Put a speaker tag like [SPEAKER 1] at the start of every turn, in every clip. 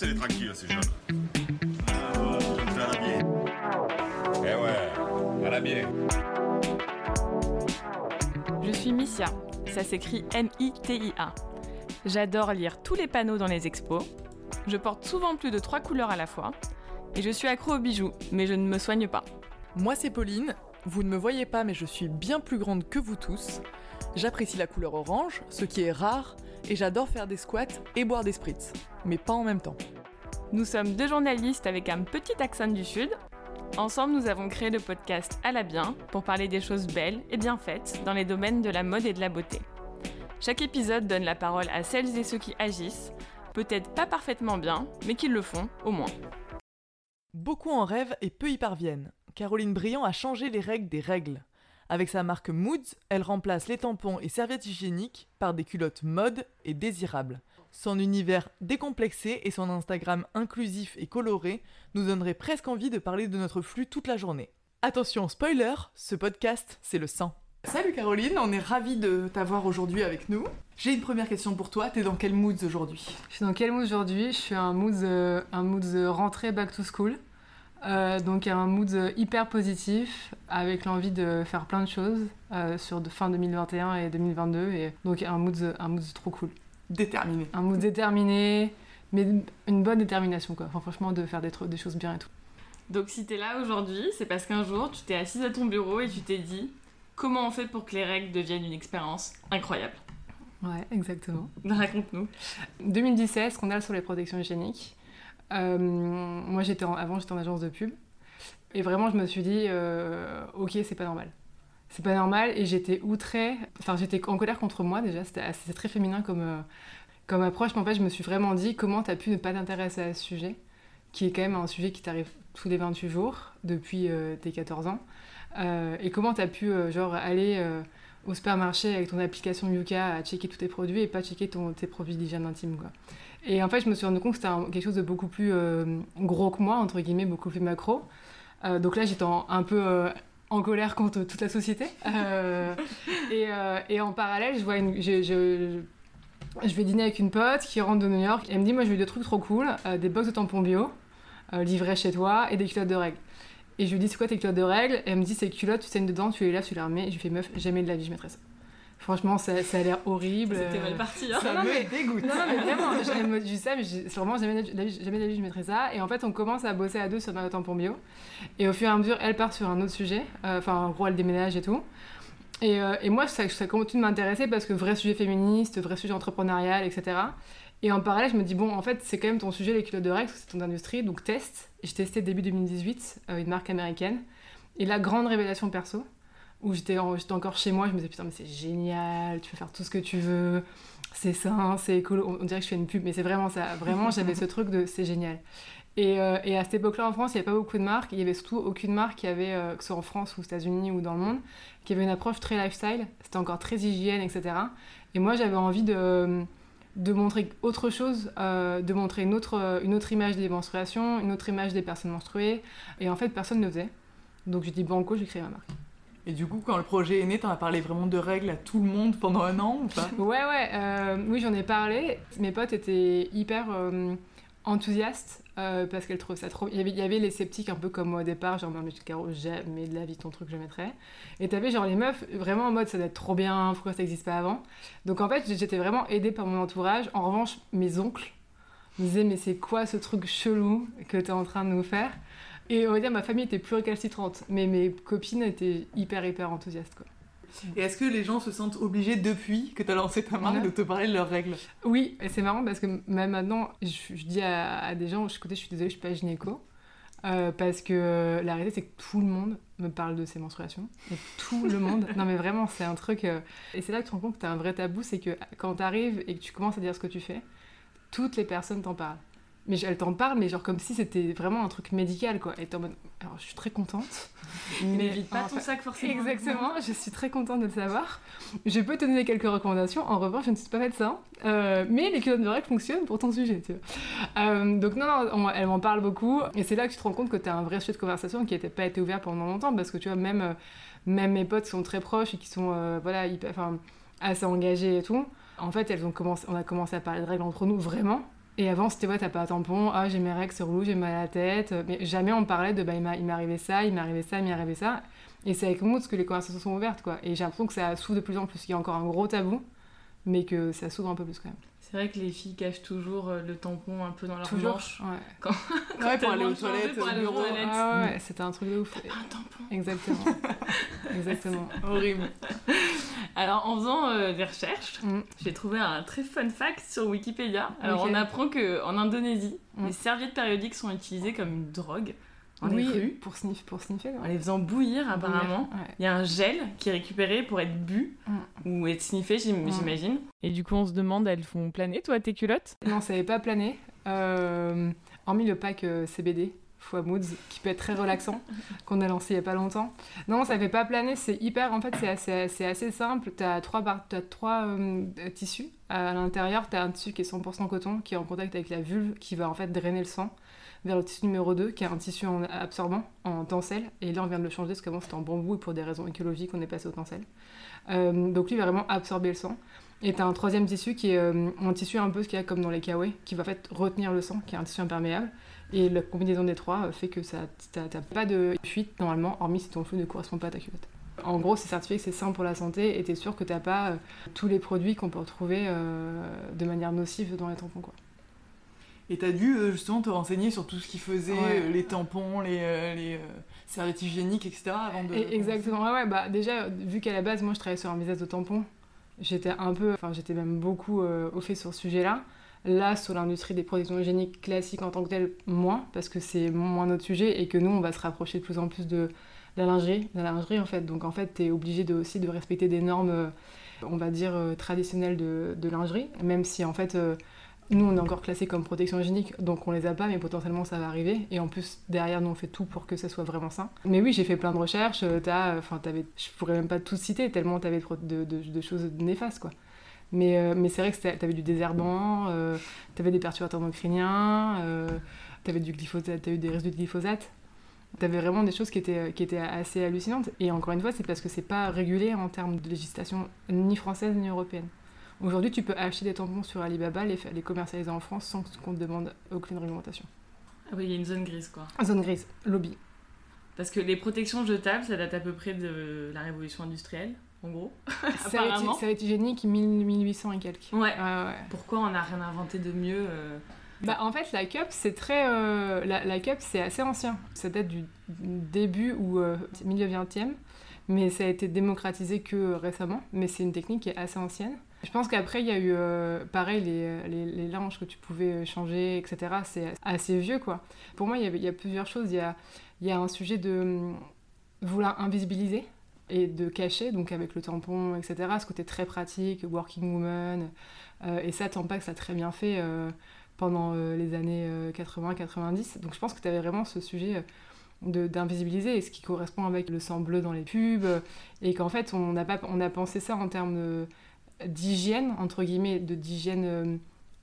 [SPEAKER 1] Laissez-les tranquilles, ces jeunes. Ah.
[SPEAKER 2] Eh ouais.
[SPEAKER 3] Je suis Missia, ça s'écrit M-I-T-I-A. J'adore lire tous les panneaux dans les expos. Je porte souvent plus de trois couleurs à la fois. Et je suis accro aux bijoux, mais je ne me soigne pas.
[SPEAKER 4] Moi c'est Pauline, vous ne me voyez pas mais je suis bien plus grande que vous tous. J'apprécie la couleur orange, ce qui est rare, et j'adore faire des squats et boire des spritz, mais pas en même temps.
[SPEAKER 3] Nous sommes deux journalistes avec un petit accent du Sud. Ensemble, nous avons créé le podcast À la bien pour parler des choses belles et bien faites dans les domaines de la mode et de la beauté. Chaque épisode donne la parole à celles et ceux qui agissent, peut-être pas parfaitement bien, mais qui le font au moins.
[SPEAKER 4] Beaucoup en rêvent et peu y parviennent. Caroline Briand a changé les règles des règles. Avec sa marque Moods, elle remplace les tampons et serviettes hygiéniques par des culottes mode et désirables. Son univers décomplexé et son Instagram inclusif et coloré nous donneraient presque envie de parler de notre flux toute la journée. Attention, spoiler, ce podcast, c'est le sang. Salut Caroline, on est ravis de t'avoir aujourd'hui avec nous. J'ai une première question pour toi, t'es dans quel mood aujourd'hui?
[SPEAKER 5] Je suis dans quel mood aujourd'hui? Je suis un mood, euh, un mood rentrée back to school. Euh, donc un mood hyper positif avec l'envie de faire plein de choses euh, sur de fin 2021 et 2022 et donc un mood, un mood trop cool.
[SPEAKER 4] Déterminé.
[SPEAKER 5] Un mood déterminé, mais une bonne détermination quoi. Enfin, franchement de faire des, des choses bien et tout.
[SPEAKER 3] Donc si t'es là aujourd'hui, c'est parce qu'un jour tu t'es assise à ton bureau et tu t'es dit comment on fait pour que les règles deviennent une expérience incroyable?
[SPEAKER 5] Ouais, exactement.
[SPEAKER 3] Raconte-nous.
[SPEAKER 5] 2017, scandale sur les protections hygiéniques. Euh, moi, j'étais avant, j'étais en agence de pub. Et vraiment, je me suis dit, euh, ok, c'est pas normal. C'est pas normal. Et j'étais outrée. Enfin, j'étais en colère contre moi déjà. C'était très féminin comme, euh, comme approche. Mais en fait, je me suis vraiment dit, comment t'as pu ne pas t'intéresser à ce sujet qui est quand même un sujet qui t'arrive tous les 28 jours depuis tes 14 ans. et comment t'as pu, genre, aller au supermarché avec ton application Yuka à checker tous tes produits et pas checker ton, tes produits d'hygiène intime. Quoi. Et en fait, je me suis rendu compte que c'était quelque chose de beaucoup plus euh, gros que moi, entre guillemets, beaucoup plus macro. Euh, donc là, j'étais un peu euh, en colère contre toute la société. Et, et, en parallèle, je vois une, je, je, je, vais dîner avec une pote qui rentre de New York. Et elle me dit, moi, je veux des trucs trop cool, des box de tampons bio livrés chez toi et des culottes de règles. Et je lui dis, c'est quoi tes culottes de règles? Et elle me dit, ces culottes, tu saignes dedans, tu les laves, tu les remets. Et je lui fais, meuf, jamais de la vie, je mettrais ça. Franchement, ça, ça a l'air horrible.
[SPEAKER 3] C'était mal parti. Hein.
[SPEAKER 5] Ça
[SPEAKER 4] non,
[SPEAKER 5] me
[SPEAKER 4] mais... dégoûte.
[SPEAKER 5] Non, mais vraiment, je dis ça, mais vraiment jamais de, la vie, je mettrais ça. Et en fait, on commence à bosser à deux sur notre tampon bio. Et au fur et à mesure, elle part sur un autre sujet. Enfin, en gros, elle déménage et tout. Et, euh, et moi, ça, ça continue de m'intéresser parce que vrai sujet féministe, vrai sujet entrepreneurial, etc. Et en parallèle, je me dis, bon, en fait, c'est quand même ton sujet, les culottes de règles, c'est ton industrie, donc teste. J'ai testé début 2018 euh, une marque américaine. Et la grande révélation perso, où j'étais encore chez moi, je me disais putain mais c'est génial, tu peux faire tout ce que tu veux, c'est sain, c'est écolo, on dirait que je fais une pub, mais c'est vraiment ça, vraiment j'avais ce truc de c'est génial. Et, euh, à cette époque-là en France, il n'y avait pas beaucoup de marques, il y avait surtout aucune marque qui avait, euh, que ce soit en France ou aux États-Unis ou dans le monde, qui avait une approche très lifestyle, c'était encore très hygiène, etc. Et moi j'avais envie de montrer autre chose, euh, de montrer une autre, image des menstruations, une autre image des personnes menstruées. Et en fait, personne ne faisait. Donc je dis banco, j'ai créé ma marque.
[SPEAKER 4] Et du coup, quand le projet est né, t'en as parlé vraiment de règles à tout le monde pendant un an ou pas?
[SPEAKER 5] Ouais, ouais, euh, oui, j'en ai parlé. Mes potes étaient hyper euh, enthousiastes euh, parce qu'elles trouvaient ça trop. Il y, avait, les sceptiques un peu comme moi au départ, genre, mais Caro, jamais de la vie ton truc, je mettrais. Et t'avais genre les meufs vraiment en mode ça doit être trop bien, pourquoi ça n'existe pas avant? Donc en fait, j'étais vraiment aidée par mon entourage. En revanche, mes oncles me disaient, mais c'est quoi ce truc chelou que t'es en train de nous faire? Et on va dire, ma famille était plus récalcitrante, mais mes copines étaient hyper, hyper enthousiastes, quoi.
[SPEAKER 4] Et est-ce que les gens se sentent obligés depuis que tu as lancé ta marque de te parler de leurs règles?
[SPEAKER 5] Oui, et c'est marrant parce que même maintenant, je, dis à, des gens, écoutez, je suis désolée, je suis pas gynéco. Euh, parce que la réalité, c'est que tout le monde me parle de ses menstruations. Et tout le monde. Non, mais vraiment, c'est un truc. Euh, et c'est là que tu te rends compte que tu as un vrai tabou c'est que quand tu arrives et que tu commences à dire ce que tu fais, toutes les personnes t'en parlent mais elle t'en parle, mais genre comme si c'était vraiment un truc médical, quoi. Et t'es en mode, alors je suis très contente.
[SPEAKER 3] mais vite pas ton sac forcément.
[SPEAKER 5] Exactement, je suis très contente de le savoir. Je peux te donner quelques recommandations. En revanche, je ne suis pas médecin, euh, mais les culottes de règles fonctionnent pour ton sujet, tu vois. Euh, donc non, non, elle m'en parle beaucoup, et c'est là que tu te rends compte que t'as un vrai sujet de conversation qui n'était pas été ouvert pendant longtemps, parce que tu vois, même, euh, même mes potes sont très proches et qui sont, voilà, hyper, enfin, assez engagés et tout. En fait, elles ont commencé, on a commencé à parler de règles entre nous, vraiment Et avant, c'était ouais, t'as pas un tampon, ah j'ai mes règles, c'est relou, j'ai mal à la tête. Mais jamais on parlait de bah il m'est arrivé ça, il m'est arrivé ça, il m'est arrivé ça. Et c'est avec Moods que les conversations sont ouvertes, quoi. Et j'ai l'impression que ça s'ouvre de plus en plus. Il y a encore un gros tabou, mais que ça s'ouvre un peu plus quand même.
[SPEAKER 3] C'est vrai que les filles cachent toujours euh, le tampon un peu dans leur
[SPEAKER 5] Toujours.
[SPEAKER 3] manche.
[SPEAKER 5] Ouais.
[SPEAKER 3] Quand-
[SPEAKER 4] Ouais, pour aller aux
[SPEAKER 3] elles vont changer
[SPEAKER 4] toilettes, au bureau.
[SPEAKER 5] Ah ouais, c'était un truc de ouf.
[SPEAKER 3] Un tampon.
[SPEAKER 5] Exactement. Exactement.
[SPEAKER 4] Horrible.
[SPEAKER 3] Alors, en faisant euh, des recherches,
[SPEAKER 5] Mm.
[SPEAKER 3] j'ai trouvé un très fun fact sur Wikipédia. Alors, on apprend qu'en Indonésie,
[SPEAKER 5] Mm.
[SPEAKER 3] les serviettes périodiques sont utilisées comme une drogue dans
[SPEAKER 5] oui,
[SPEAKER 3] les rues,
[SPEAKER 5] pour, sniff, pour sniffer.
[SPEAKER 3] en les faisant bouillir apparemment.
[SPEAKER 5] Ouais.
[SPEAKER 3] Il y a un gel qui est récupéré pour être bu ou être sniffé,
[SPEAKER 5] Mm.
[SPEAKER 3] j'imagine. Et du coup, on se demande, elles font planer, toi, tes culottes?
[SPEAKER 5] Non, ça n'avait pas plané. Euh, hormis le pack euh, CBD fois Moods, qui peut être très relaxant, qu'on a lancé il y a pas longtemps. Non, ça fait pas planer, c'est hyper. En fait, c'est assez, c'est assez simple. Tu as trois, bar- t'as trois euh, tissus. À l'intérieur, tu as un tissu qui est 100% coton, qui est en contact avec la vulve, qui va en fait drainer le sang vers le tissu numéro 2, qui est un tissu en absorbant, en tencel. Et là, on vient de le changer parce qu'avant, c'était en bambou et pour des raisons écologiques, on est passé au tencel. Euh, donc lui, il va vraiment absorber le sang. Et t'as un troisième tissu qui est euh, un tissu un peu ce qu'il y a comme dans les kawaii, qui va en fait retenir le sang, qui est un tissu imperméable. Et la combinaison des trois euh, fait que ça t'as pas de fuite normalement, hormis si ton flux ne correspond pas à ta culotte. En gros, c'est certifié que c'est sain pour la santé et t'es sûr que t'as pas tous les produits qu'on peut retrouver de manière nocive dans les tampons. Quoi.
[SPEAKER 4] Et t'as dû euh, justement te renseigner sur tout ce qui faisait,
[SPEAKER 5] Ouais.
[SPEAKER 4] euh, les tampons, les, euh, les euh, serviettes hygiéniques, etc. avant de.
[SPEAKER 5] Exactement, ouais, ouais, bah déjà, vu qu'à la base, moi je travaillais sur un business de tampons, j'étais un peu, enfin j'étais même beaucoup au fait sur ce sujet-là. Là, sur l'industrie des protections hygiéniques classiques en tant que telle, moins, parce que c'est moins notre sujet et que nous, on va se rapprocher de plus en plus de la lingerie, la lingerie en fait. Donc en fait, t'es obligé de, aussi de respecter des normes, on va dire, traditionnelles de, de lingerie, même si en fait, nous, on est encore classé comme protection hygiénique, donc on les a pas, mais potentiellement ça va arriver. Et en plus, derrière, nous, on fait tout pour que ça soit vraiment sain. Mais oui, j'ai fait plein de recherches. euh, T'as, euh, enfin, t'avais, je pourrais même pas tout citer tellement t'avais de, choses néfastes, quoi. Mais, euh, mais c'est vrai que t'avais du désherbant, euh, t'avais des perturbateurs endocriniens, euh, t'avais du glyphosate, eu des résidus de glyphosate. T'avais vraiment des choses qui étaient, qui étaient assez hallucinantes. Et encore une fois, c'est parce que c'est pas régulé en termes de législation ni française ni européenne. Aujourd'hui, tu peux acheter des tampons sur Alibaba, les, les commercialiser en France sans qu'on te demande aucune réglementation.
[SPEAKER 3] Ah oui, il y a une zone grise, quoi.
[SPEAKER 5] Zone grise, lobby.
[SPEAKER 3] Parce que les protections jetables, ça date à peu près de la révolution industrielle, en gros. Apparemment.
[SPEAKER 5] Ça va être hygiénique 1000 1800 et quelques.
[SPEAKER 3] Ouais.
[SPEAKER 5] Ouais, ouais.
[SPEAKER 3] Pourquoi on n'a rien inventé de mieux euh,
[SPEAKER 5] Bah, en fait, la cup, c'est très. euh, la, la cup, c'est assez ancien. Ça date du début ou euh, milieu 20e, mais ça a été démocratisé que récemment. Mais c'est une technique qui est assez ancienne. Je pense qu'après, il y a eu, euh, pareil, les, les, les linges que tu pouvais changer, etc. C'est assez vieux, quoi. Pour moi, il y, a plusieurs choses. Il y a, il y a un sujet de hum, vouloir invisibiliser et de cacher, donc avec le tampon, etc. Ce côté très pratique, working woman. Euh, et ça, Tampax l'a très bien fait. euh, pendant euh, les années 80-90. Donc je pense que tu avais vraiment ce sujet euh, d'invisibiliser ce qui correspond avec le sang bleu dans les pubs euh, et qu'en fait on a, pas, on a pensé ça en termes de- d'hygiène, entre guillemets, de d'hygiène, euh,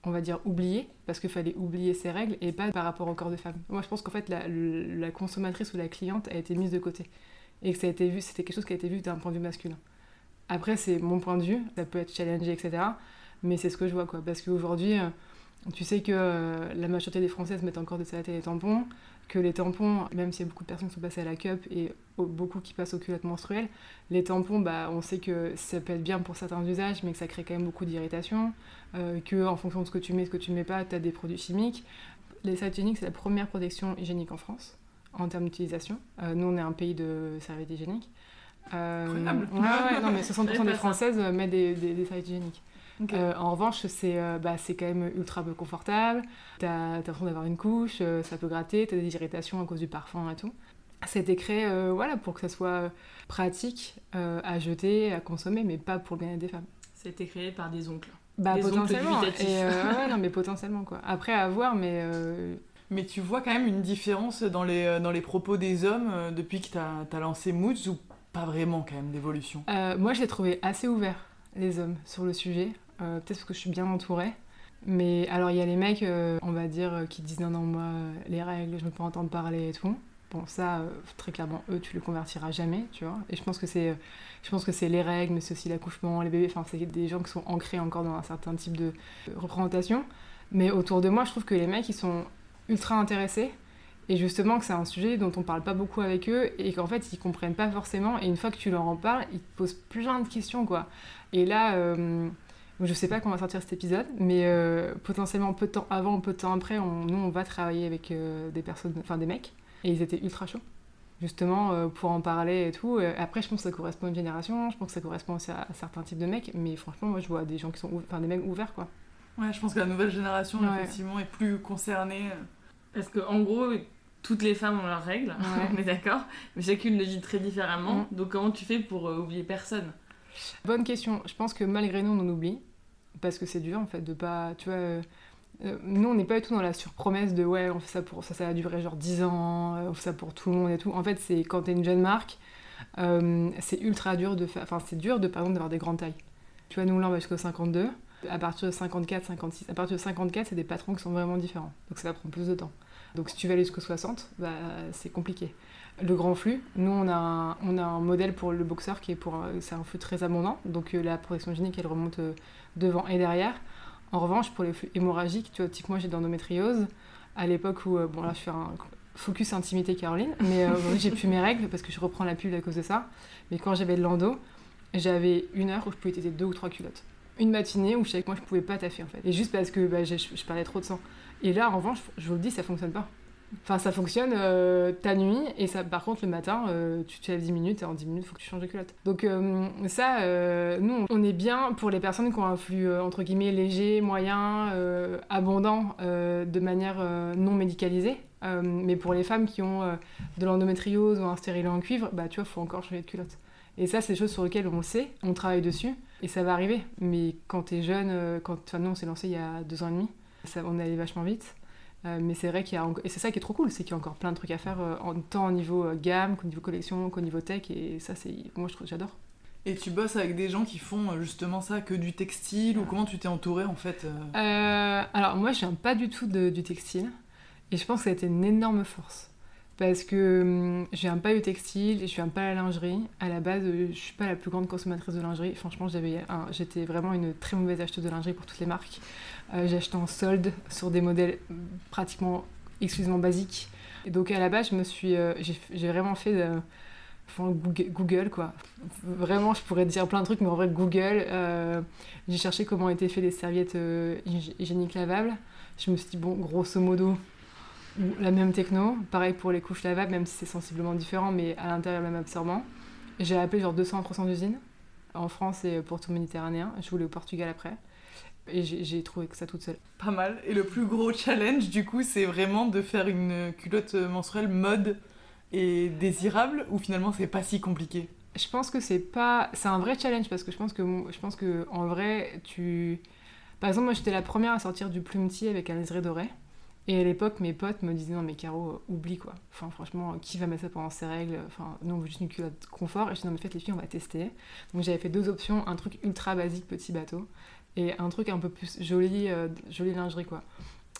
[SPEAKER 5] on va dire, oubliée, parce qu'il fallait oublier ses règles et pas par rapport au corps de femme. Moi je pense qu'en fait la, consommatrice ou la cliente a été mise de côté et que ça a été vu, c'était quelque chose qui a été vu d'un point de vue masculin. Après c'est mon point de vue, ça peut être challengé, etc. Mais c'est ce que je vois quoi, parce qu'aujourd'hui... tu sais que euh, la majorité des Françaises mettent encore des saletés et des tampons, que les tampons, même s'il y a beaucoup de personnes qui sont passées à la cup et au- beaucoup qui passent aux culottes menstruelles, les tampons, bah, on sait que ça peut être bien pour certains usages, mais que ça crée quand même beaucoup d'irritation, euh, que en fonction de ce que tu mets, ce que tu mets pas, tu as des produits chimiques. Les serviettes hygiéniques, c'est la première protection hygiénique en France en termes d'utilisation. Euh, nous, on est un pays de serviettes hygiéniques. Euh, ouais, ouais, non, mais 60%
[SPEAKER 3] savais pas
[SPEAKER 5] des
[SPEAKER 3] ça.
[SPEAKER 5] Françaises mettent des, des, hygiéniques. Euh, en revanche, c'est euh, bah, c'est quand même ultra peu confortable. T'as t'as l'impression d'avoir une couche, euh, ça peut gratter, t'as des irritations à cause du parfum et tout. Ça a été créé euh, voilà, pour que ça soit pratique euh, à jeter, à consommer, mais pas pour le bien-être des femmes.
[SPEAKER 3] Ça a été créé par des oncles.
[SPEAKER 5] Bah,
[SPEAKER 3] oncles
[SPEAKER 5] potentiellement.
[SPEAKER 3] dubitatifs.
[SPEAKER 5] Et, euh, ouais, non, mais potentiellement, quoi. Après, à voir, mais. euh,
[SPEAKER 4] Mais tu vois quand même une différence dans les, dans les propos des hommes euh, depuis que t'as as lancé Moods ou pas vraiment quand même d'évolution
[SPEAKER 5] Euh, moi, je l'ai trouvé assez ouvert, les hommes, sur le sujet. Euh, Peut-être parce que je suis bien entourée. Mais alors, il y a les mecs, euh, on va dire, euh, qui disent non, non, moi, les règles, je ne peux pas entendre parler et tout. Bon, ça, très clairement, eux, tu les convertiras jamais, tu vois. Et je pense que c'est, je pense que c'est les règles, mais c'est aussi l'accouchement, les bébés. Enfin, c'est des gens qui sont ancrés encore dans un certain type de représentation. Mais autour de moi, je trouve que les mecs, ils sont ultra intéressés. Et justement, que c'est un sujet dont on parle pas beaucoup avec eux et qu'en fait, ils comprennent pas forcément. Et une fois que tu leur en parles, ils te posent plein de questions, quoi. Et là, je sais pas quand on va sortir cet épisode, mais euh, potentiellement peu de temps avant, peu de temps après, on- nous, on va travailler avec euh, des personnes, enfin des mecs. Et ils étaient ultra chauds, justement, euh, pour en parler et tout. Après, je pense que ça correspond à une génération, je pense que ça correspond aussi à, à certains types de mecs. Mais franchement, moi, je vois des gens qui sont, enfin des mecs ouverts, quoi.
[SPEAKER 4] Ouais, je pense que la nouvelle génération,
[SPEAKER 5] Ouais.
[SPEAKER 4] effectivement, est plus concernée.
[SPEAKER 3] Parce que en gros, toutes les femmes ont leurs règles,
[SPEAKER 5] Ouais.
[SPEAKER 3] on est d'accord, mais chacune le vit très différemment.
[SPEAKER 5] Mm.
[SPEAKER 3] Donc comment tu fais pour euh, oublier personne?
[SPEAKER 5] Bonne question. Je pense que malgré nous, on en oublie. Parce que c'est dur, en fait, de pas. Tu vois. euh, euh, nous, on n'est pas du tout dans la surpromesse de ouais, on fait ça pour. Ça, ça va durer genre 10 ans, euh, on fait ça pour tout le monde et tout. En fait, c'est quand t'es une jeune marque, c'est ultra dur de faire. Enfin, c'est dur, de, par exemple, d'avoir des grandes tailles. Tu vois, nous, là, on va jusqu'au 52. À partir de 54, 56. À partir de 54, c'est des patrons qui sont vraiment différents. Donc, ça va prendre plus de temps. Donc, si tu veux aller jusqu'au 60, bah, c'est compliqué. Le grand flux, nous on a un, modèle pour le boxeur qui est pour c'est un flux très abondant, donc euh, la protection hygiénique elle remonte euh, devant et derrière. En revanche, pour les flux hémorragiques, tu vois, type moi j'ai de l'endométriose, à l'époque où, euh, bon là je fais un focus intimité Caroline, mais j'ai plus mes règles parce que je reprends la pilule à cause de ça. Mais quand j'avais de l'endo, j'avais une heure où je pouvais têter deux ou trois culottes. Une matinée où je savais que moi je pouvais pas taffer en fait. Et juste parce que bah, j'ai- je, je perdais trop de sang. Et là en revanche, je vous le dis, ça fonctionne pas. Enfin, ça fonctionne euh, ta nuit, et ça, par contre, le matin, euh, tu te lèves 10 minutes, et en 10 minutes, il faut que tu changes de culotte. Donc, euh, ça, nous, on est bien pour les personnes qui ont un flux, entre guillemets, léger, moyen, abondant, de manière non médicalisée. Mais pour les femmes qui ont de l'endométriose ou un stérilet en cuivre, bah, tu vois, il faut encore changer de culotte. Et ça, c'est des choses sur lesquelles on sait, on travaille dessus, et ça va arriver. Mais quand t'es jeune, quand, enfin, nous, on s'est lancé il y a deux ans et demi, ça, on est allé vachement vite. Euh, mais c'est vrai qu'il y a et c'est ça qui est trop cool, c'est qu'il y a encore plein de trucs à faire euh, en tant au niveau euh, gamme qu'au niveau collection, qu'au niveau tech et ça c'est moi je j'adore.
[SPEAKER 4] Et tu bosses avec des gens qui font justement ça, que du textile, ou comment tu t'es entouré en fait
[SPEAKER 5] alors moi je viens pas du tout de- du textile et je pense que ça a été une énorme force parce que hum, je viens pas du textile je viens pas de la lingerie. À la base euh, je suis pas la plus grande consommatrice de lingerie. Franchement j'avais j'étais vraiment une très mauvaise acheteuse de lingerie pour toutes les marques. Euh, acheté en solde sur des modèles hum, pratiquement exclusivement basiques. Donc à la base je me suis euh, j'ai vraiment fait de- enfin, Google, quoi. Vraiment, je pourrais dire plein de trucs, mais en vrai, Google, euh, j'ai cherché comment étaient faites les serviettes euh, hygi- hygiéniques lavables. Je me suis dit, bon, grosso modo, la même techno. Pareil pour les couches lavables, même si c'est sensiblement différent, mais à l'intérieur, le même absorbant. J'ai appelé genre 200 à 300 usines en France et pour tout le Méditerranéen. Je voulais au Portugal après. Et j'ai trouvé que ça toute seule.
[SPEAKER 4] Pas mal. Et le plus gros challenge, du coup, c'est vraiment de faire une culotte menstruelle mode et désirable, ou finalement c'est pas si compliqué?
[SPEAKER 5] Je pense que c'est pas. C'est un vrai challenge parce que je pense que, je pense que en vrai, tu. Par exemple, moi j'étais la première à sortir du plumetier avec un liseré doré. Et à l'époque, mes potes me disaient non, mais Caro, euh, oublie quoi. Enfin, franchement, qui va mettre ça pendant ses règles? Enfin, nous on veut juste une culotte confort. Et je dis non, mais faites les filles, on va tester. Donc j'avais fait deux options un truc ultra basique, petit bateau, et un truc un peu plus joli, euh, jolie lingerie quoi.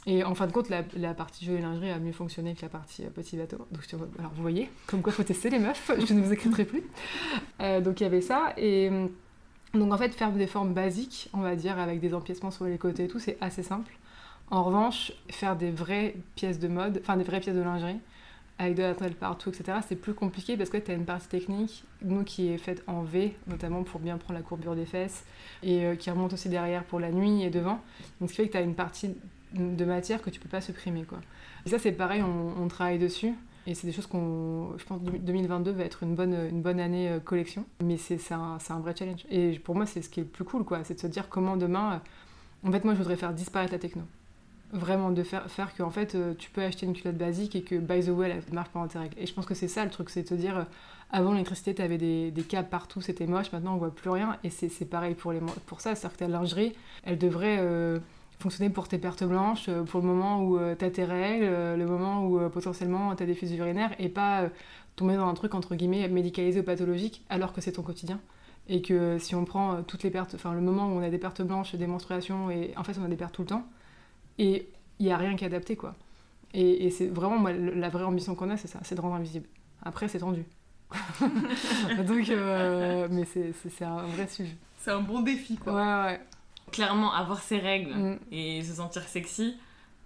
[SPEAKER 5] Et en fin de compte, la, partie jolie lingerie a mieux fonctionné que la partie euh, petit bateau. Donc mode, alors vous voyez, comme quoi faut tester les meufs, je ne vous écrirai plus. Euh, donc il y avait ça. Et donc en fait, faire des formes basiques, on va dire, avec des empiècements sur les côtés et tout, c'est assez simple. En revanche, faire des vraies pièces de mode, enfin des vraies pièces de lingerie, avec de la toile partout, etc., c'est plus compliqué parce que tu as une partie technique, nous qui est faite en V, notamment pour bien prendre la courbure des fesses, et euh, qui remonte aussi derrière pour la nuit et devant. Donc ce qui fait que tu as une partie de matière que tu peux pas supprimer. Et ça, c'est pareil, on, travaille dessus. Et c'est des choses qu'on. Je pense que 2022 va être une bonne, une bonne année euh, collection. Mais c'est un, un vrai challenge. Et pour moi, c'est ce qui est le plus cool, quoi. C'est de se dire comment demain. euh, En fait, moi, je voudrais faire disparaître la techno. Vraiment, de faire, faire que en fait, euh, tu peux acheter une culotte basique et que, by the way, elle marche pendant tes règles. Et je pense que c'est ça le truc, c'est de te dire. euh, avant l'électricité, tu avais des, des câbles partout, c'était moche. Maintenant, on voit plus rien. Et c'est pareil pour, les, pour ça. C'est-à-dire que ta lingerie, elle devrait. euh, fonctionner pour tes pertes blanches, euh, pour le moment où tu as tes règles, euh, le moment où euh, potentiellement tu as des fuites urinaires, et pas euh, tomber dans un truc entre guillemets médicalisé ou pathologique alors que c'est ton quotidien. Et que si on prend euh, toutes les pertes, enfin le moment où on a des pertes blanches, des menstruations, et en fait on a des pertes tout le temps, et il n'y a rien qui est adapté quoi. Et, et c'est vraiment moi, la vraie ambition qu'on a, c'est ça, c'est de rendre invisible. Après c'est tendu. Donc, euh, mais c'est- c'est c'est un vrai sujet.
[SPEAKER 4] C'est un bon défi, quoi.
[SPEAKER 5] Ouais, ouais.
[SPEAKER 3] clairement, avoir ses règles
[SPEAKER 5] Mm.
[SPEAKER 3] et se sentir sexy,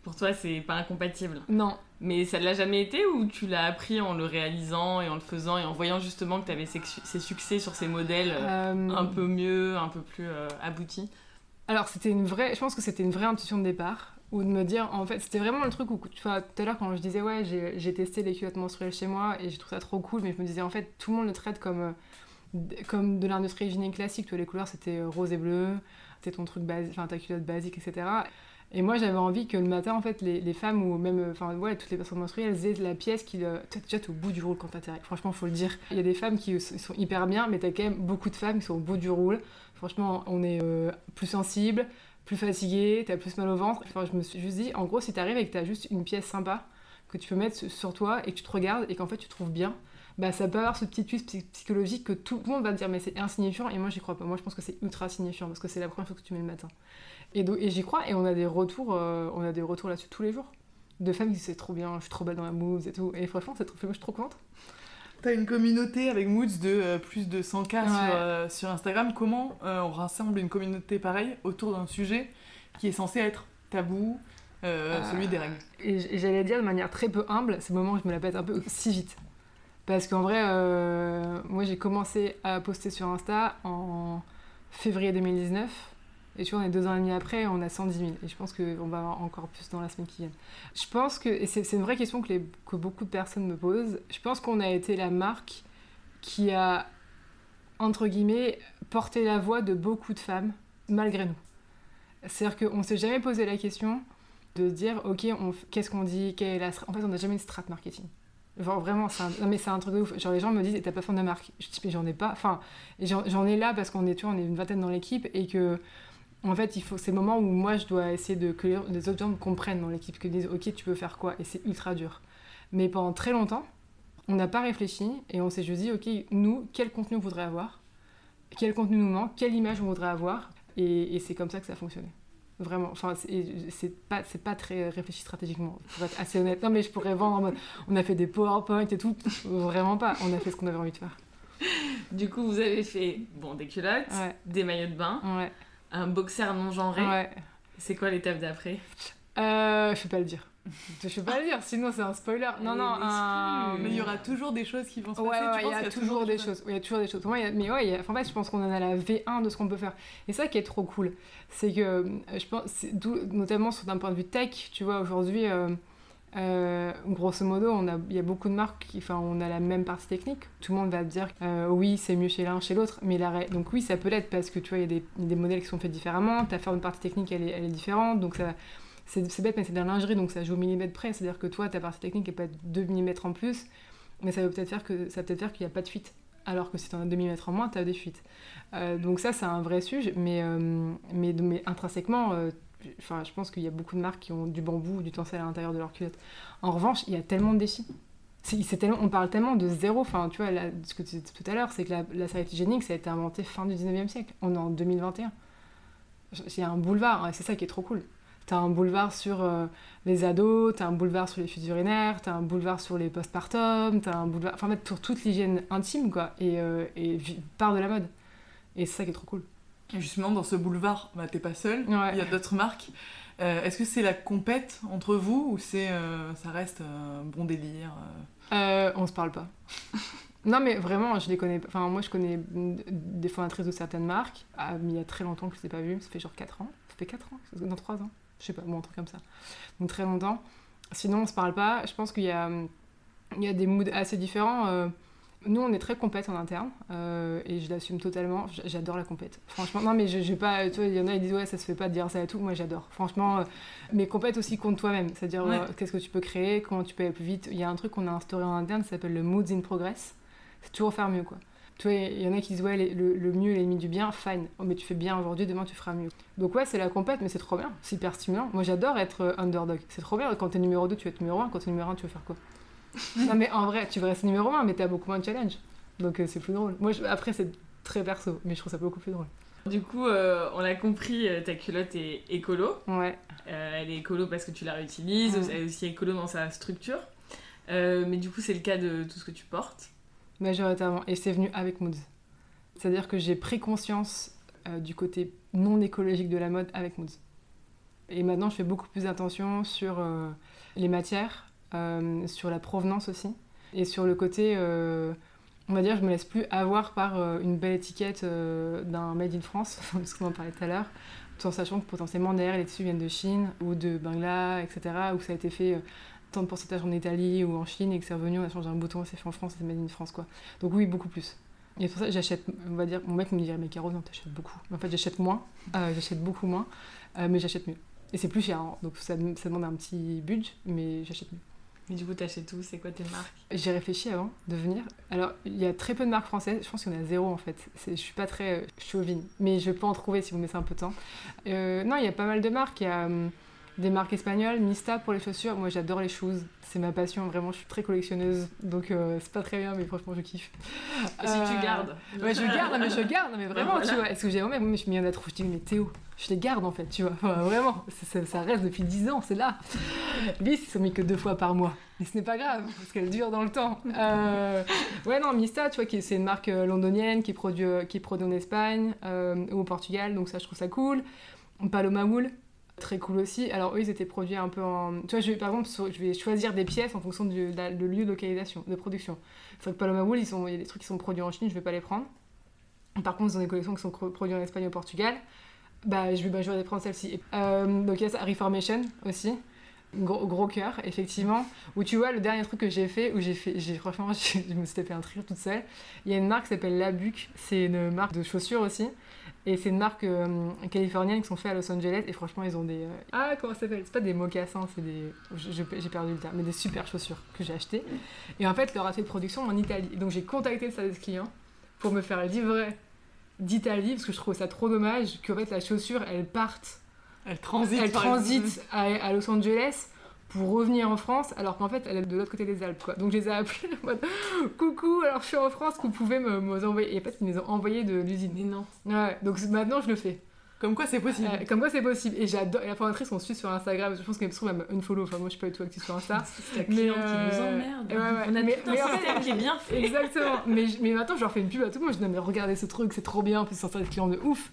[SPEAKER 3] pour toi, c'est pas incompatible.
[SPEAKER 5] Non,
[SPEAKER 3] Mais ça ne l'a jamais été ou tu l'as appris en le réalisant et en le faisant et en voyant justement que tu avais ces succès sur ces modèles euh,
[SPEAKER 5] euh,
[SPEAKER 3] un peu mieux, un peu plus euh, aboutis?
[SPEAKER 5] Alors c'était une vraie, je pense que c'était une vraie intuition de départ, ou de me dire, en fait, c'était vraiment le truc où, tu vois, tout à l'heure quand je disais ouais, j'ai testé les culottes menstruelles chez moi et j'ai trouvé ça trop cool, mais je me disais en fait, tout le monde le traite comme euh, comme de l'industrie hygiénique classique, tu vois, les couleurs c'était euh, rose et bleu, c'était ton truc basique, enfin ta culotte basique, etc. Et moi j'avais envie que le matin, en fait, les, femmes ou même, euh, enfin ouais, toutes les personnes menstruées, elles aient la pièce qui, le... déjà au bout du rôle quand règles. Franchement, faut le dire. Il y a des femmes qui sont hyper bien, mais t'as quand même beaucoup de femmes qui sont au bout du rôle. Franchement, on est plus sensible, plus fatigué, t'as plus mal au ventre. Enfin, je me suis juste dit, en gros, si t'arrives et que t'as juste une pièce sympa que tu peux mettre sur toi et que tu te regardes et qu'en fait tu trouves bien, bah ça peut avoir ce petit twist psy- psychologique que tout le monde va te dire mais c'est insignifiant et moi j'y crois pas. Moi je pense que c'est ultra signifiant parce que c'est la première chose que tu mets le matin. Et, et j'y crois et on a des retours, euh, on a des retours là-dessus tous les jours. De femmes qui disent c'est trop bien, je suis trop belle dans la mousse et tout. Et franchement, c'est trop, moi je suis trop contente.
[SPEAKER 4] T'as une communauté avec Moods de euh, plus de 100K sur,
[SPEAKER 5] Ouais.
[SPEAKER 4] euh, sur Instagram. Comment euh, on rassemble une communauté pareille autour d'un sujet qui est censé être tabou, celui des règles?
[SPEAKER 5] Et j'allais dire de manière très peu humble, c'est le moment où je me la pète un peu si vite. Parce qu'en vrai, moi j'ai commencé à poster sur Insta en février 2019. Et tu vois, on est deux ans et demi après, on a 110 000. Et je pense qu'on va avoir encore plus dans la semaine qui vient. Je pense que, et c'est une vraie question que, les- que beaucoup de personnes me posent, je pense qu'on a été la marque qui a, entre guillemets, porté la voix de beaucoup de femmes, malgré nous. C'est-à-dire qu'on s'est jamais posé la question de se dire, ok, qu'est-ce qu'on dit, quelle est la En fait, on n'a jamais une strat marketing. Genre vraiment, non, mais c'est un truc de ouf. Genre les gens me disent, t'as pas fait de marque Je dis, mais j'en ai pas. Enfin, j'en ai là parce qu'on est, tu on est une vingtaine dans l'équipe et que, en fait, il faut, c'est le moment où moi je dois essayer de que les- autres gens me comprennent dans l'équipe, que disent, ok, tu peux faire quoi Et c'est ultra dur. Mais pendant très longtemps, on n'a pas réfléchi et on s'est juste dit, ok, nous, quel contenu on voudrait avoir Quel contenu nous manque Quelle image on voudrait avoir Et, et c'est comme ça que ça a fonctionné. Vraiment, enfin, c'est pas, pas très réfléchi stratégiquement, pour être assez honnête. Non, mais je pourrais vendre en mode, on a fait des PowerPoint et tout. Vraiment pas, on a fait ce qu'on avait envie de faire.
[SPEAKER 3] Du coup, vous avez fait bon, des culottes,
[SPEAKER 5] Ouais,
[SPEAKER 3] des maillots de bain,
[SPEAKER 5] ouais,
[SPEAKER 3] un boxer non genré.
[SPEAKER 5] ouais.
[SPEAKER 3] C'est quoi l'étape d'après?
[SPEAKER 5] Euh, je peux pas le dire. Je peux pas le dire, sinon c'est un spoiler. Non, non, un...
[SPEAKER 4] Mais il y aura toujours des choses qui vont se
[SPEAKER 5] Ouais,
[SPEAKER 4] passer.
[SPEAKER 5] ouais,
[SPEAKER 4] tu
[SPEAKER 5] il y a toujours des choses. Il y a toujours des choses. Moi, a- Mais ouais, il y a- enfin, en fait, je pense qu'on en a la V1 de ce qu'on peut faire. Et ça qui est trop cool, c'est que euh, je pense, notamment sur d'un point de vue tech, tu vois, aujourd'hui, euh, euh, grosso modo, il y a beaucoup de marques qui, enfin, on a la même partie technique. Tout le monde va dire, euh, oui, c'est mieux chez l'un, chez l'autre, mais la, donc oui, ça peut l'être parce que tu vois, il y a des, modèles qui sont faits différemment. Ta forme de partie technique, elle est, est différente, donc. C'est bête, mais c'est de la lingerie, donc ça joue au millimètre près. C'est-à-dire que toi, ta partie technique, peut être 2 mm en plus, mais ça veut peut-être faire que peut peut-être faire qu'il n'y a pas de fuite. Alors que si tu en as 2 mm en moins, tu as des fuites. Euh, donc ça, c'est un vrai sujet, mais, mais, mais intrinsèquement, enfin, je pense qu'il y a beaucoup de marques qui ont du bambou ou du tencel à l'intérieur de leur culotte. En revanche, il y a tellement de défis. On parle tellement de zéro, enfin, tu vois, ce que tu disais tout à l'heure, c'est que la, la serviette hygiénique, ça a été inventé fin du 19e siècle. On est en 2021. Il y a un boulevard, et c'est ça qui est trop cool. T'as un boulevard sur euh, les ados, t'as un boulevard sur les fuites urinaires, t'as un boulevard sur les postpartum, t'as un boulevard... Enfin, en fait, pour toute l'hygiène intime, quoi, et, euh, et part de la mode. Et c'est ça qui est trop cool.
[SPEAKER 4] Justement, dans ce boulevard, bah, t'es pas seul.
[SPEAKER 5] Ouais.
[SPEAKER 4] Il y a d'autres marques. Euh, Est-ce que c'est la compète entre vous ou c'est euh, ça reste un bon délire euh
[SPEAKER 5] Euh, on se parle pas. non, mais vraiment, je les connais. pas. Enfin, moi, je connais des fondatrices de certaines marques. Ah, mais il y a très longtemps que je les ai pas vues. Ça fait genre 4 ans. Ça fait 4 ans? Dans 3 ans? Je sais pas, bon, un truc comme ça. Donc, très longtemps. Sinon, on se parle pas. Je pense qu'il y a, il y a des moods assez différents. Nous, on est très compète en interne. euh, et je l'assume totalement. J'adore la compète. Franchement, non, mais je j'ai pas. Tu vois, il y en a, ils disent, ouais, ça se fait pas de dire ça et tout. Moi, j'adore. Franchement, euh, mais compète aussi contre toi-même. C'est-à-dire,
[SPEAKER 4] Ouais.
[SPEAKER 5] euh, qu'est-ce que tu peux créer, comment tu peux aller plus vite. Il y a un truc qu'on a instauré en interne qui s'appelle le Moods in Progress. C'est toujours faire mieux, quoi. Tu vois, il y en a qui disent, ouais, les- le, le mieux est l'ennemi du bien, fine. Oh, mais tu fais bien aujourd'hui, demain tu feras mieux. Donc, ouais, c'est la compète, mais c'est trop bien. C'est hyper stimulant. Moi, j'adore être underdog. C'est trop bien. Quand t'es numéro 2, tu veux être numéro 1. Quand t'es numéro 1, tu veux faire quoi? Non, mais en vrai, tu veux rester numéro 1, mais t'as beaucoup moins de challenge. Donc, euh, c'est plus drôle. Moi, je- après, c'est très perso, mais je trouve ça beaucoup plus drôle.
[SPEAKER 3] Du coup, euh, on l'a compris, euh, ta culotte est écolo.
[SPEAKER 5] Ouais.
[SPEAKER 3] Euh, elle est écolo parce que tu la réutilises,
[SPEAKER 5] Mm.
[SPEAKER 3] elle est aussi écolo dans sa structure. Mais du coup, c'est le cas de tout ce que tu portes.
[SPEAKER 5] Majoritairement. Et c'est venu avec Moods. C'est-à-dire que j'ai pris conscience du côté non écologique de la mode avec Moods. Et maintenant, je fais beaucoup plus attention sur les matières, sur la provenance aussi, et sur le côté, euh, on va dire, je me laisse plus avoir par euh, une belle étiquette euh, d'un Made in France, parce qu'on en parlait tout à l'heure, tout en sachant que potentiellement derrière les tissus viennent de Chine ou de Bangla, etc., ou que ça a été fait euh, tant de pourcentage en Italie ou en Chine et que c'est revenu, on a changé un bouton, c'est fait en France, c'est Made in France, quoi. Donc oui, beaucoup plus. Et pour ça, j'achète, on va dire, mon mec me dirait, mais Caro, non, t'achètes beaucoup. Mais en fait, j'achète moins, euh, j'achète beaucoup moins, euh, mais j'achète mieux. Et c'est plus cher, hein. donc ça, ça demande un petit budget, mais j'achète mieux.
[SPEAKER 3] Mais du coup, t'achètes tout, c'est quoi tes marques?
[SPEAKER 5] J'ai réfléchi avant de venir. Alors, il y a très peu de marques françaises. Je pense qu'il y en a zéro en fait. Je suis pas très euh, chauvine, mais je peux en trouver si vous me laissez un peu de temps. Euh, non, il y a pas mal de marques. Il y a hum, des marques espagnoles, Mista pour les chaussures. Moi, j'adore les shoes. C'est ma passion. Vraiment, je suis très collectionneuse. Donc, euh, c'est pas très bien, mais franchement, je kiffe.
[SPEAKER 3] Si tu
[SPEAKER 5] Euh,
[SPEAKER 3] gardes.
[SPEAKER 5] Ouais, je garde, mais je garde, mais vraiment,
[SPEAKER 3] Voilà.
[SPEAKER 5] tu vois. Est-ce que j'ai même, je m'y en a trop, je dis, mais Théo, je les garde en fait, tu vois. Enfin, vraiment, ça, reste depuis 10 ans, c'est là. Lui, ils sont mis que deux fois par mois. Mais ce n'est pas grave, parce qu'elle dure dans le temps. Euh, ouais, non, Mista, tu vois, c'est une marque londonienne qui produit, euh, qui produit en Espagne euh, ou au Portugal, donc ça, je trouve ça cool. Paloma Wool, très cool aussi. Alors, eux, ils étaient produits un peu en. Tu vois, je par exemple, je vais choisir des pièces en fonction du lieu de localisation, de production. C'est vrai que Paloma Wool, ils sont- il y a des trucs qui sont produits en Chine, je vais pas les prendre. Par contre, ils ont des collections qui sont produites en Espagne et au Portugal. Bah, je vais, bah, je vais les prendre celle-ci. Euh, donc, il y a Reformation aussi. Gros, cœur, effectivement. Où tu vois, le dernier truc que j'ai fait, où j'ai fait, j'ai, franchement, je me suis fait un rire toute seule. Il y a une marque qui s'appelle Labuc. C'est une marque de chaussures aussi. Et c'est une marque euh, californienne qui sont faits à Los Angeles. Et franchement, ils ont des. euh, Ah, comment ça s'appelle? C'est pas des mocassins, c'est des. J'ai perdu le terme, mais des super chaussures que j'ai achetées. Et en fait, leur atelier de production en Italie. Donc, j'ai contacté le service client pour me faire livrer d'Italie parce que je trouve ça trop dommage qu'en fait la chaussure elle parte,
[SPEAKER 4] Elle transite.
[SPEAKER 5] elle transite à, à Los Angeles pour revenir en France alors qu'en fait elle est de l'autre côté des Alpes quoi. Donc je les ai appelés en mode coucou alors je suis en France vous pouvez me, me envoyer et en fait ils me les ont envoyés de l'usine.
[SPEAKER 3] Mais non.
[SPEAKER 5] Ouais, donc maintenant je le fais.
[SPEAKER 4] Comme quoi, c'est possible.
[SPEAKER 5] Euh, comme quoi c'est possible et j'adore et la formatrice on suit sur Instagram je pense qu'elle me trouve elle me unfollow enfin moi je suis pas du tout active sur Insta.
[SPEAKER 3] C'est la
[SPEAKER 5] Mais,
[SPEAKER 3] cliente qui
[SPEAKER 5] euh,
[SPEAKER 3] nous emmerde.
[SPEAKER 5] ouais, ouais.
[SPEAKER 3] On a
[SPEAKER 5] Mais-
[SPEAKER 3] tout un
[SPEAKER 5] en fait-
[SPEAKER 3] qui est bien fait.
[SPEAKER 5] Exactement. mais, mais maintenant, je leur fais une pub à tout le monde. Je dis, non, mais regardez ce truc, c'est trop bien. En plus, c'est un client de ouf.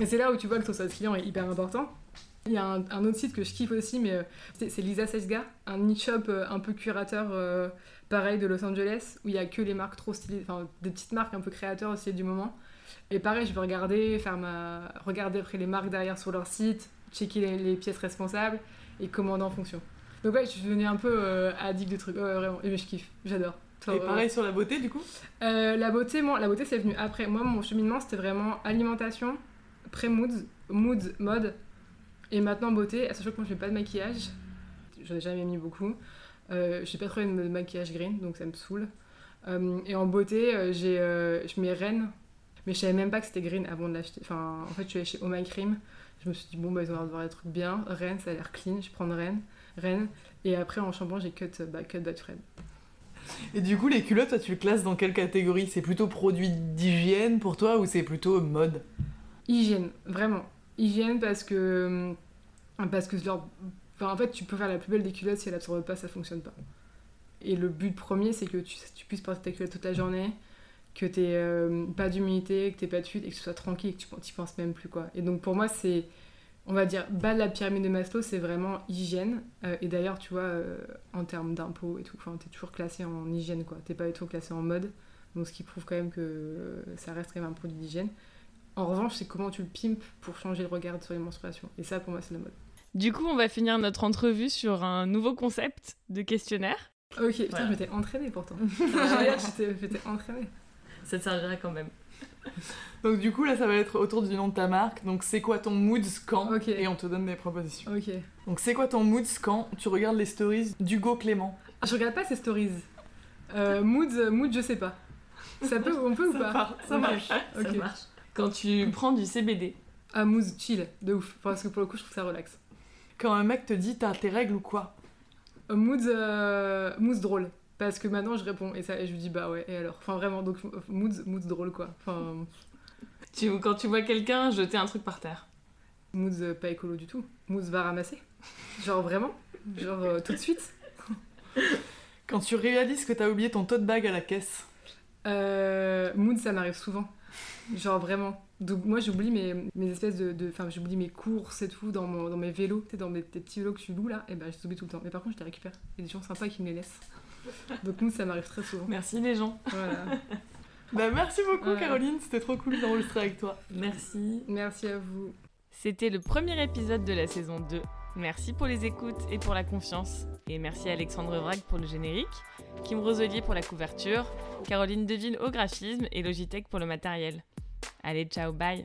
[SPEAKER 5] Et c'est là où tu vois que ton service client est hyper important. Il y a un, un autre site que je kiffe aussi, mais euh, c'est Lisa Sesga, un niche shop euh, un peu curateur euh, pareil de Los Angeles, où il y a que les marques trop stylées, enfin des petites marques un peu créateurs aussi du moment. Et pareil, je vais regarder, faire ma... regarder après les marques derrière sur leur site, checker les, les pièces responsables et commander en fonction. Donc ouais, je suis devenue un peu euh, addict de trucs. Ouais, vraiment. Et mais je kiffe, j'adore.
[SPEAKER 4] Et pareil sur la beauté, du coup?
[SPEAKER 5] Euh, la beauté, moi, la beauté c'est venu après. Moi, mon cheminement c'était vraiment alimentation, pré-moods, moods, mode, et maintenant beauté. Sachant que moi je fais pas de maquillage, j'en ai jamais mis beaucoup. Euh, j'ai pas trouvé de maquillage green, donc ça me saoule. Euh, et en beauté, euh, j'ai, euh, je mets Rennes, mais je savais même pas que c'était green avant de l'acheter. Enfin, en fait, je suis allée chez Oh My Cream. Je me suis dit, bon, bah, ils ont l'air d'avoir des trucs bien. Rennes, ça a l'air clean, je prends Rennes. Rennes. Et après, en shampoing, j'ai cut, bah, cut Fred.
[SPEAKER 4] Et du coup, les culottes, toi, tu le classes dans quelle catégorie? C'est plutôt produit d'hygiène pour toi ou c'est plutôt mode?
[SPEAKER 5] Hygiène, vraiment. Hygiène parce que. Parce que leur. En fait, tu peux faire la plus belle des culottes si elle absorbe pas, ça fonctionne pas. Et le but premier, c'est que tu, tu puisses porter ta culotte toute la journée, que tu pas d'humidité, que tu pas de fuite et que tu sois tranquille que tu n'y penses même plus. quoi. Et donc pour moi, c'est. On va dire, bas de la pyramide de Maslow, c'est vraiment hygiène. Euh, et d'ailleurs, tu vois, euh, en termes d'impôts et tout, enfin, t'es toujours classé en hygiène, quoi. T'es pas du tout classé en mode. Donc ce qui prouve quand même que euh, ça reste quand même un produit d'hygiène. En revanche, c'est comment tu le pimpes pour changer le regard sur les menstruations. Et ça, pour moi, c'est la mode.
[SPEAKER 3] Du coup, on va finir notre entrevue sur un nouveau concept de questionnaire.
[SPEAKER 5] Ok, putain,
[SPEAKER 3] Voilà.
[SPEAKER 5] je m'étais entraînée pourtant. Je j'étais j'étais entraînée.
[SPEAKER 3] Ça te servira quand même.
[SPEAKER 4] Donc du coup, là, ça va être autour du nom de ta marque. Donc c'est quoi ton moods quand. Et on te donne des propositions.
[SPEAKER 5] Ok.
[SPEAKER 4] Donc c'est quoi ton moods quand tu regardes les stories d'Hugo Clément
[SPEAKER 5] Je regarde pas ces stories. Euh, mood, mood, je sais pas. Ça peut, on peut ou pas
[SPEAKER 4] part, ça marche.
[SPEAKER 3] Ça marche. Quand tu prends du CBD,
[SPEAKER 5] Ah, mood, chill, de ouf. Parce que pour le coup, je trouve ça relax.
[SPEAKER 4] Quand un mec te dit t'as tes règles ou quoi
[SPEAKER 5] Euh, mood, euh, mood drôle. Parce que maintenant, je réponds et, ça, et je lui dis bah ouais, et alors Enfin, vraiment, donc mood, mood drôle quoi. Enfin,
[SPEAKER 3] tu, quand tu vois quelqu'un jeter un truc par terre.
[SPEAKER 5] mood euh, pas écolo du tout. Mood va ramasser. Genre vraiment. Genre euh, tout de suite.
[SPEAKER 4] Quand tu réalises que t'as oublié ton tote bag à la caisse
[SPEAKER 5] Euh, mood, ça m'arrive souvent. Genre vraiment. Donc moi j'oublie mes, mes espèces de... Enfin j'oublie mes courses et tout dans, mon, dans mes vélos, tu sais, dans mes, tes petits vélos que tu loues là, et ben je les oublie tout le temps. Mais par contre je les récupère. Il y a des gens sympas qui me les laissent. Donc nous ça m'arrive très souvent.
[SPEAKER 3] Merci les gens.
[SPEAKER 5] Voilà.
[SPEAKER 4] Bah, merci beaucoup. Caroline. C'était trop cool d'enregistrer avec toi.
[SPEAKER 3] Merci.
[SPEAKER 5] Merci à vous.
[SPEAKER 3] C'était le premier épisode de la saison 2. Merci pour les écoutes et pour la confiance. Et merci à Alexandre Vrag pour le générique, Kim Roselier pour la couverture, Caroline Deville au graphisme et Logitech pour le matériel. Allez, ciao, bye